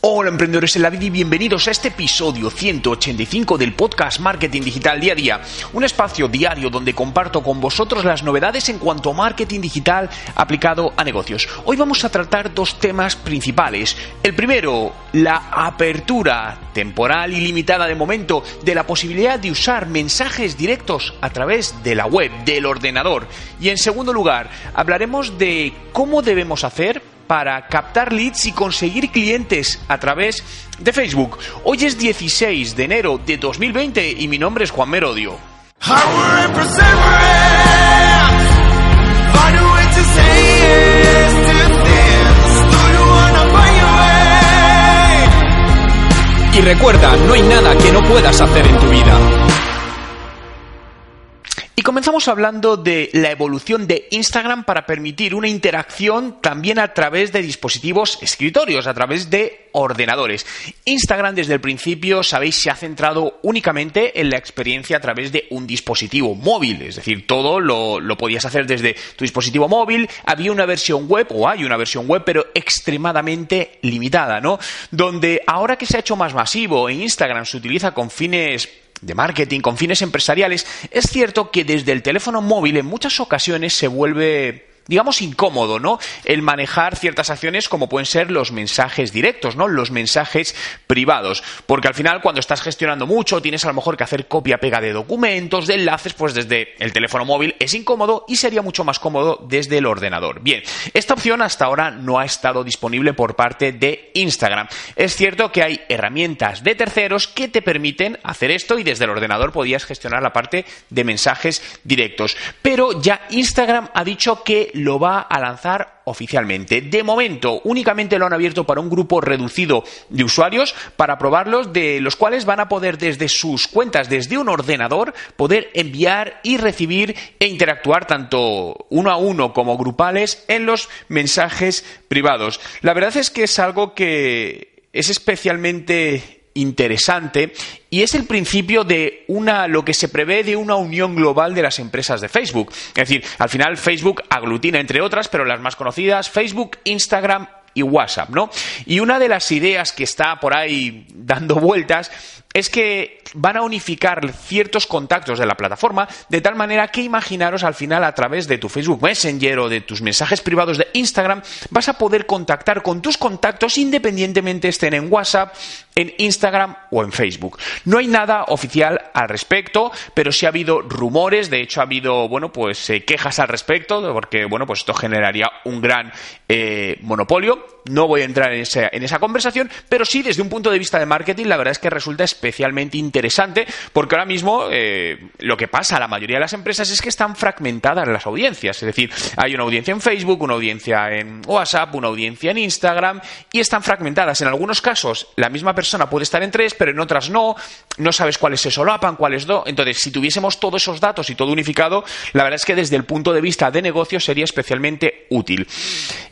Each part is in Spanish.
Hola emprendedores en la vida y bienvenidos a este episodio 185 del podcast Marketing Digital Día a Día, un espacio diario donde comparto con vosotros las novedades en cuanto a marketing digital aplicado a negocios. Hoy vamos a tratar dos temas principales. El primero, la apertura temporal y limitada de momento de la posibilidad de usar mensajes directos a través de la web, del ordenador. Y en segundo lugar, hablaremos de cómo debemos hacer para captar leads y conseguir clientes a través de Facebook. Hoy es 16 de enero de 2020 y mi nombre es Juan Merodio. Y recuerda, no hay nada que no puedas hacer en tu vida. Y comenzamos hablando de la evolución de Instagram para permitir una interacción también a través de dispositivos escritorios, a través de ordenadores. Instagram desde el principio, sabéis, se ha centrado únicamente en la experiencia a través de un dispositivo móvil, es decir, todo lo, lo podías hacer desde tu dispositivo móvil, había una versión web, o hay una versión web, pero extremadamente limitada, ¿no? Donde ahora que se ha hecho más masivo en Instagram se utiliza con fines de marketing con fines empresariales, es cierto que desde el teléfono móvil en muchas ocasiones se vuelve digamos, incómodo, ¿no? El manejar ciertas acciones como pueden ser los mensajes directos, ¿no? Los mensajes privados. Porque al final, cuando estás gestionando mucho, tienes a lo mejor que hacer copia-pega de documentos, de enlaces, pues desde el teléfono móvil es incómodo y sería mucho más cómodo desde el ordenador. Bien, esta opción hasta ahora no ha estado disponible por parte de Instagram. Es cierto que hay herramientas de terceros que te permiten hacer esto y desde el ordenador podías gestionar la parte de mensajes directos. Pero ya Instagram ha dicho que lo va a lanzar oficialmente. De momento, únicamente lo han abierto para un grupo reducido de usuarios para probarlos, de los cuales van a poder desde sus cuentas, desde un ordenador, poder enviar y recibir e interactuar tanto uno a uno como grupales en los mensajes privados. La verdad es que es algo que es especialmente interesante y es el principio de una lo que se prevé de una unión global de las empresas de Facebook. Es decir, al final Facebook aglutina entre otras, pero las más conocidas, Facebook, Instagram y WhatsApp, ¿no? Y una de las ideas que está por ahí dando vueltas es que van a unificar ciertos contactos de la plataforma de tal manera que imaginaros al final a través de tu Facebook Messenger o de tus mensajes privados de Instagram vas a poder contactar con tus contactos independientemente estén en WhatsApp, en Instagram o en Facebook. No hay nada oficial al respecto, pero sí ha habido rumores, de hecho ha habido, bueno, pues eh, quejas al respecto, porque, bueno, pues esto generaría un gran eh, monopolio. No voy a entrar en esa, en esa conversación, pero sí desde un punto de vista de marketing la verdad es que resulta especialmente interesante porque ahora mismo eh, lo que pasa a la mayoría de las empresas es que están fragmentadas las audiencias. Es decir, hay una audiencia en Facebook, una audiencia en WhatsApp, una audiencia en Instagram y están fragmentadas. En algunos casos la misma persona puede estar en tres, pero en otras no. No sabes cuáles se solapan, cuáles no. Entonces, si tuviésemos todos esos datos y todo unificado, la verdad es que desde el punto de vista de negocio sería especialmente útil.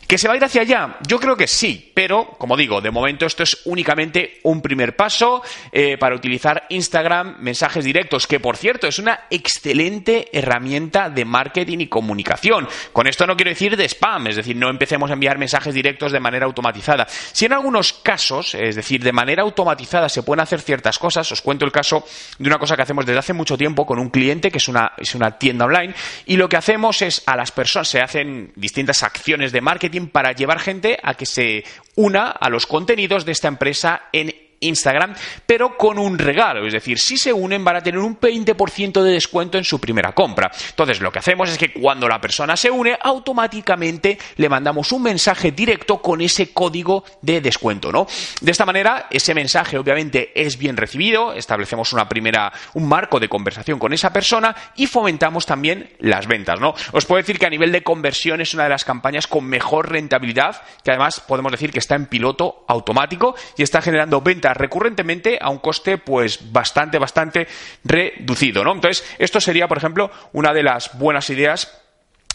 ¿Que se va a ir hacia allá? Yo creo que sí, pero como digo, de momento esto es únicamente un primer paso eh, para utilizar Instagram, mensajes directos, que por cierto es una excelente herramienta de marketing y comunicación. Con esto no quiero decir de spam, es decir, no empecemos a enviar mensajes directos de manera automatizada. Si en algunos casos, es decir, de manera automatizada se pueden hacer ciertas cosas, os cuento el caso de una cosa que hacemos desde hace mucho tiempo con un cliente que es una, es una tienda online y lo que hacemos es a las personas, se hacen distintas acciones de marketing para llevar gente a que se una a los contenidos de esta empresa en Instagram, pero con un regalo. Es decir, si se unen van a tener un 20% de descuento en su primera compra. Entonces, lo que hacemos es que cuando la persona se une, automáticamente le mandamos un mensaje directo con ese código de descuento, ¿no? De esta manera, ese mensaje obviamente es bien recibido, establecemos una primera, un marco de conversación con esa persona y fomentamos también las ventas, ¿no? Os puedo decir que a nivel de conversión es una de las campañas con mejor rentabilidad, que además podemos decir que está en piloto automático y está generando ventas recurrentemente a un coste pues bastante, bastante reducido, ¿no? Entonces, esto sería, por ejemplo, una de las buenas ideas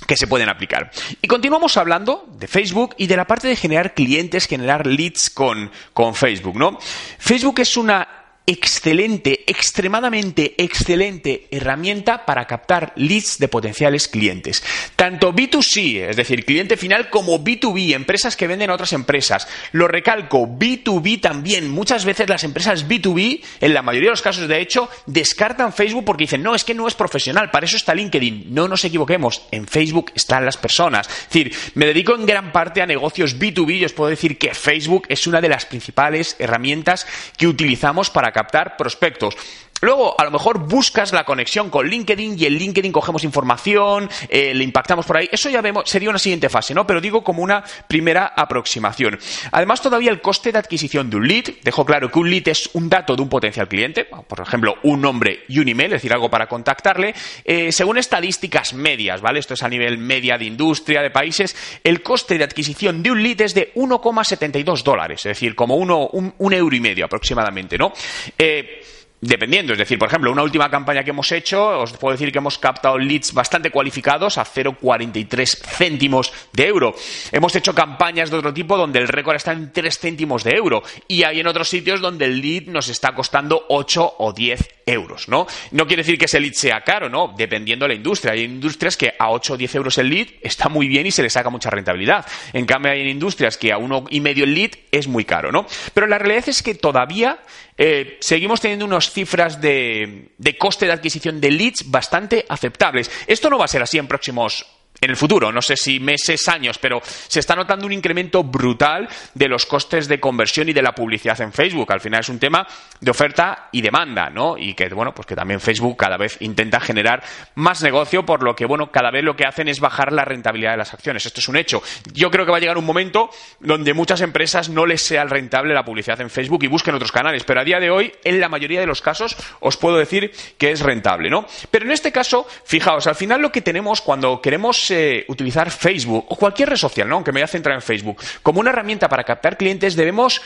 que se pueden aplicar. Y continuamos hablando de Facebook y de la parte de generar clientes, generar leads con, con Facebook, ¿no? Facebook es una excelente, extremadamente excelente herramienta para captar leads de potenciales clientes. Tanto B2C, es decir, cliente final, como B2B, empresas que venden a otras empresas. Lo recalco, B2B también. Muchas veces las empresas B2B, en la mayoría de los casos de hecho, descartan Facebook porque dicen, no, es que no es profesional, para eso está LinkedIn. No nos equivoquemos, en Facebook están las personas. Es decir, me dedico en gran parte a negocios B2B y os puedo decir que Facebook es una de las principales herramientas que utilizamos para captar prospectos. Luego, a lo mejor buscas la conexión con LinkedIn y en LinkedIn cogemos información, eh, le impactamos por ahí. Eso ya vemos, sería una siguiente fase, ¿no? Pero digo como una primera aproximación. Además, todavía el coste de adquisición de un lead, dejo claro que un lead es un dato de un potencial cliente, por ejemplo, un nombre y un email, es decir, algo para contactarle, eh, según estadísticas medias, ¿vale? Esto es a nivel media de industria, de países, el coste de adquisición de un lead es de 1,72 dólares, es decir, como uno, un, un, euro y medio aproximadamente, ¿no? Eh, Dependiendo, es decir, por ejemplo, una última campaña que hemos hecho, os puedo decir que hemos captado leads bastante cualificados a 0,43 céntimos de euro. Hemos hecho campañas de otro tipo donde el récord está en 3 céntimos de euro y hay en otros sitios donde el lead nos está costando 8 o 10 euros, ¿no? No quiere decir que ese lead sea caro, ¿no? Dependiendo de la industria. Hay industrias que a 8 o 10 euros el lead está muy bien y se le saca mucha rentabilidad. En cambio, hay industrias que a uno y medio el lead es muy caro, ¿no? Pero la realidad es que todavía eh, seguimos teniendo unas cifras de, de coste de adquisición de leads bastante aceptables. Esto no va a ser así en próximos en el futuro, no sé si meses, años, pero se está notando un incremento brutal de los costes de conversión y de la publicidad en Facebook. Al final es un tema de oferta y demanda, ¿no? Y que, bueno, pues que también Facebook cada vez intenta generar más negocio, por lo que, bueno, cada vez lo que hacen es bajar la rentabilidad de las acciones. Esto es un hecho. Yo creo que va a llegar un momento donde muchas empresas no les sea rentable la publicidad en Facebook y busquen otros canales, pero a día de hoy, en la mayoría de los casos, os puedo decir que es rentable, ¿no? Pero en este caso, fijaos, al final lo que tenemos cuando queremos utilizar Facebook o cualquier red social, ¿no? aunque me voy a centrar en Facebook, como una herramienta para captar clientes, debemos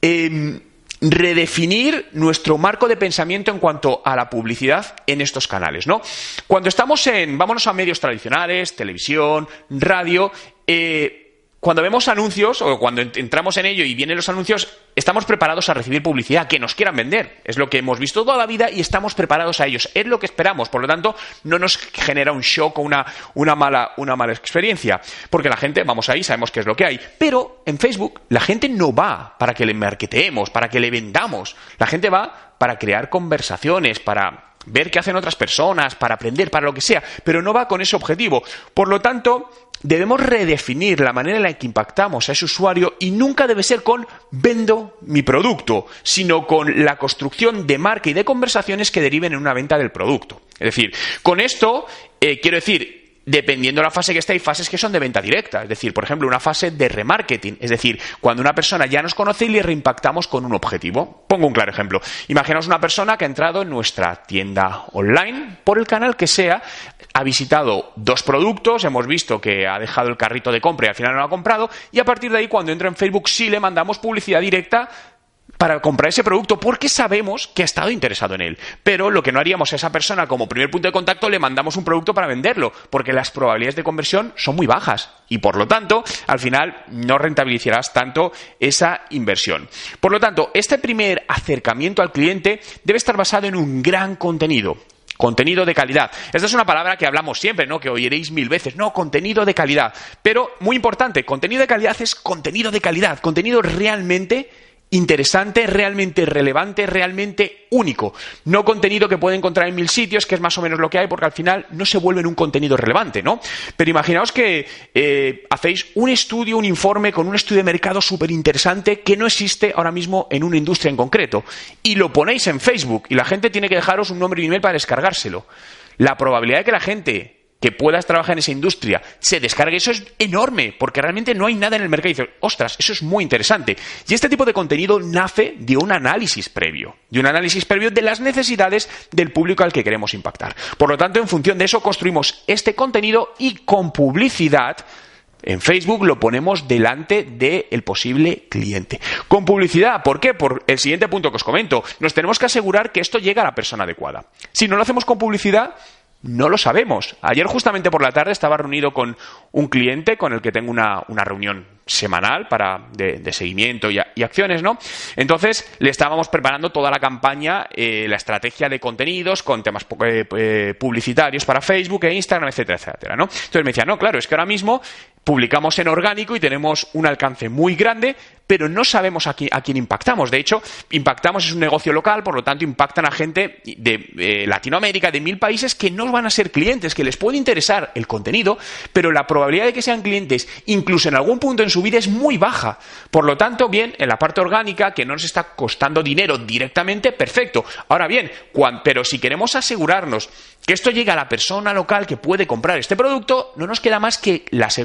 em, redefinir nuestro marco de pensamiento en cuanto a la publicidad en estos canales, ¿no? Cuando estamos en, vámonos a medios tradicionales, televisión, radio, eh, cuando vemos anuncios o cuando entramos en ello y vienen los anuncios, estamos preparados a recibir publicidad que nos quieran vender. Es lo que hemos visto toda la vida y estamos preparados a ellos. Es lo que esperamos. Por lo tanto, no nos genera un shock o una, mala, una mala experiencia. Porque la gente, vamos ahí, sabemos qué es lo que hay. Pero en Facebook, la gente no va para que le marketeemos, para que le vendamos. La gente va para crear conversaciones, para ver qué hacen otras personas, para aprender, para lo que sea, pero no va con ese objetivo. Por lo tanto, debemos redefinir la manera en la que impactamos a ese usuario y nunca debe ser con vendo mi producto, sino con la construcción de marca y de conversaciones que deriven en una venta del producto. Es decir, con esto eh, quiero decir, dependiendo de la fase que esté, hay fases que son de venta directa. Es decir, por ejemplo, una fase de remarketing. Es decir, cuando una persona ya nos conoce y le reimpactamos con un objetivo. Pongo un claro ejemplo. Imaginaos una persona que ha entrado en nuestra tienda online, por el canal que sea, ha visitado dos productos, hemos visto que ha dejado el carrito de compra y al final no lo ha comprado, y a partir de ahí, cuando entra en Facebook, sí le mandamos publicidad directa para comprar ese producto porque sabemos que ha estado interesado en él. Pero lo que no haríamos a esa persona como primer punto de contacto le mandamos un producto para venderlo, porque las probabilidades de conversión son muy bajas y por lo tanto al final no rentabilizarás tanto esa inversión. Por lo tanto, este primer acercamiento al cliente debe estar basado en un gran contenido. Contenido de calidad. Esta es una palabra que hablamos siempre, ¿no? Que oiréis mil veces. No, contenido de calidad. Pero, muy importante, contenido de calidad es contenido de calidad. Contenido realmente interesante, realmente relevante, realmente único. No contenido que puede encontrar en mil sitios, que es más o menos lo que hay, porque al final no se vuelve en un contenido relevante, ¿no? Pero imaginaos que eh, hacéis un estudio, un informe con un estudio de mercado súper interesante que no existe ahora mismo en una industria en concreto y lo ponéis en Facebook y la gente tiene que dejaros un nombre y un email para descargárselo. La probabilidad de que la gente que puedas trabajar en esa industria se descargue, eso es enorme, porque realmente no hay nada en el mercado. Y dices, ostras, eso es muy interesante. Y este tipo de contenido nace de un análisis previo, de un análisis previo de las necesidades del público al que queremos impactar. Por lo tanto, en función de eso construimos este contenido y con publicidad en Facebook lo ponemos delante del posible cliente. Con publicidad, ¿por qué? Por el siguiente punto que os comento. Nos tenemos que asegurar que esto llega a la persona adecuada. Si no lo hacemos con publicidad, No lo sabemos. Ayer justamente por la tarde estaba reunido con un cliente con el que tengo una, una reunión semanal para de, seguimiento y, acciones, ¿no? Entonces le estábamos preparando toda la campaña, eh, la estrategia de contenidos con temas eh, eh, publicitarios para Facebook e Instagram, etcétera, etcétera, ¿no? Entonces me decía, no, claro, es que ahora mismo publicamos en orgánico y tenemos un alcance muy grande, pero no sabemos a quién, impactamos. De hecho, impactamos es un negocio local, por lo tanto impactan a gente de Latinoamérica, de mil países que no van a ser clientes, que les puede interesar el contenido, pero la probabilidad de que sean clientes, incluso en algún punto en su vida, es muy baja. Por lo tanto, bien, en la parte orgánica, que no nos está costando dinero directamente, perfecto. Ahora bien, pero si queremos asegurarnos que esto llegue a la persona local que puede comprar este producto, no nos queda más que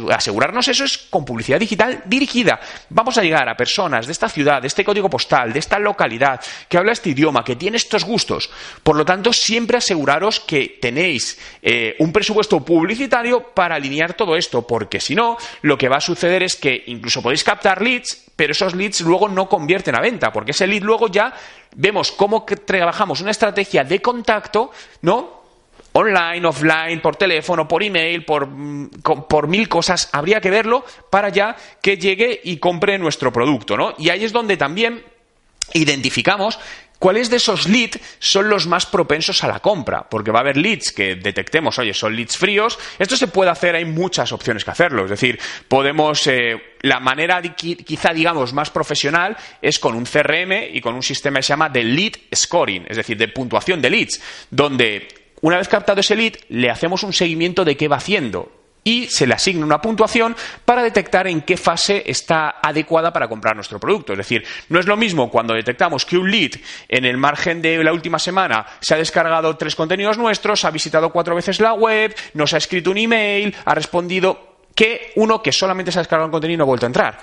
asegurarnos eso es con publicidad digital dirigida. Vamos a llegar a personas de esta ciudad, de este código postal, de esta localidad, que habla este idioma, que tiene estos gustos. Por lo tanto, siempre aseguraros que tenéis eh, un presupuesto publicitario para alinear todo esto, porque si no, lo que va a suceder es que incluso podéis captar leads, pero esos leads luego no convierten a venta, porque ese lead luego ya vemos cómo trabajamos una estrategia de contacto, ¿no? online, offline, por teléfono, por email, por, mm, por, mil cosas, habría que verlo para ya que llegue y compre nuestro producto, ¿no? Y ahí es donde también identificamos ¿Cuáles de esos leads son los más propensos a la compra? Porque va a haber leads que detectemos, oye, son leads fríos. Esto se puede hacer, hay muchas opciones que hacerlo. Es decir, podemos, eh, la manera quizá digamos más profesional es con un CRM y con un sistema que se llama de lead scoring, es decir, de puntuación de leads, donde una vez captado ese lead, le hacemos un seguimiento de qué va haciendo y se le asigna una puntuación para detectar en qué fase está adecuada para comprar nuestro producto. Es decir, no es lo mismo cuando detectamos que un lead en el margen de la última semana se ha descargado tres contenidos nuestros, ha visitado cuatro veces la web, nos ha escrito un email, ha respondido, que uno que solamente se ha descargado un contenido y no ha vuelto a entrar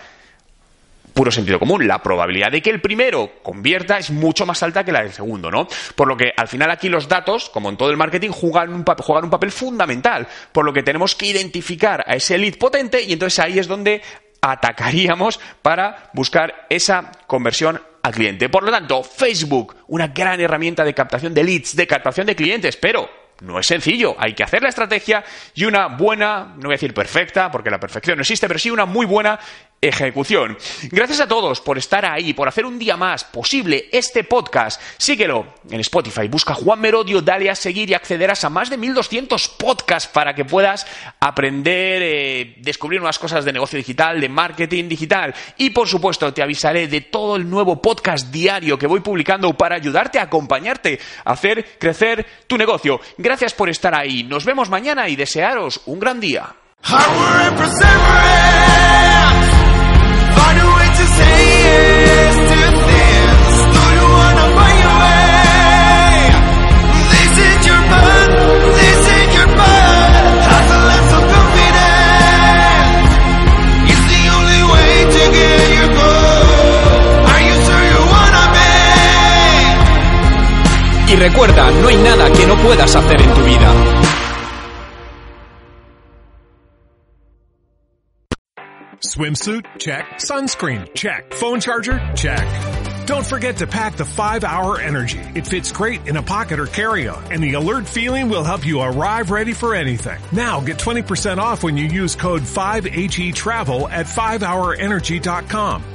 puro sentido común. La probabilidad de que el primero convierta es mucho más alta que la del segundo, ¿no? Por lo que al final aquí los datos, como en todo el marketing, juegan un, papel fundamental. Por lo que tenemos que identificar a ese lead potente y entonces ahí es donde atacaríamos para buscar esa conversión al cliente. Por lo tanto, Facebook, una gran herramienta de captación de leads, de captación de clientes, pero no es sencillo, hay que hacer la estrategia y una buena, no voy a decir perfecta, porque la perfección no existe, pero sí una muy buena ejecución. Gracias a todos por estar ahí, por hacer un día más posible este podcast. Síguelo en Spotify, busca Juan Merodio, dale a seguir y accederás a más de 1200 podcasts para que puedas aprender, eh, descubrir nuevas cosas de negocio digital, de marketing digital. Y por supuesto, te avisaré de todo el nuevo podcast diario que voy publicando para ayudarte a acompañarte a hacer crecer tu negocio. Gracias por estar ahí. Nos vemos mañana y desearos un gran día. Puedas hacer en tu vida. Swimsuit? Check. Sunscreen? Check. Phone charger? Check. Don't forget to pack the 5-Hour Energy. It fits great in a pocket or carry-on, and the alert feeling will help you arrive ready for anything. Now get 20% off when you use code 5HE Travel at 5hourenergy.com.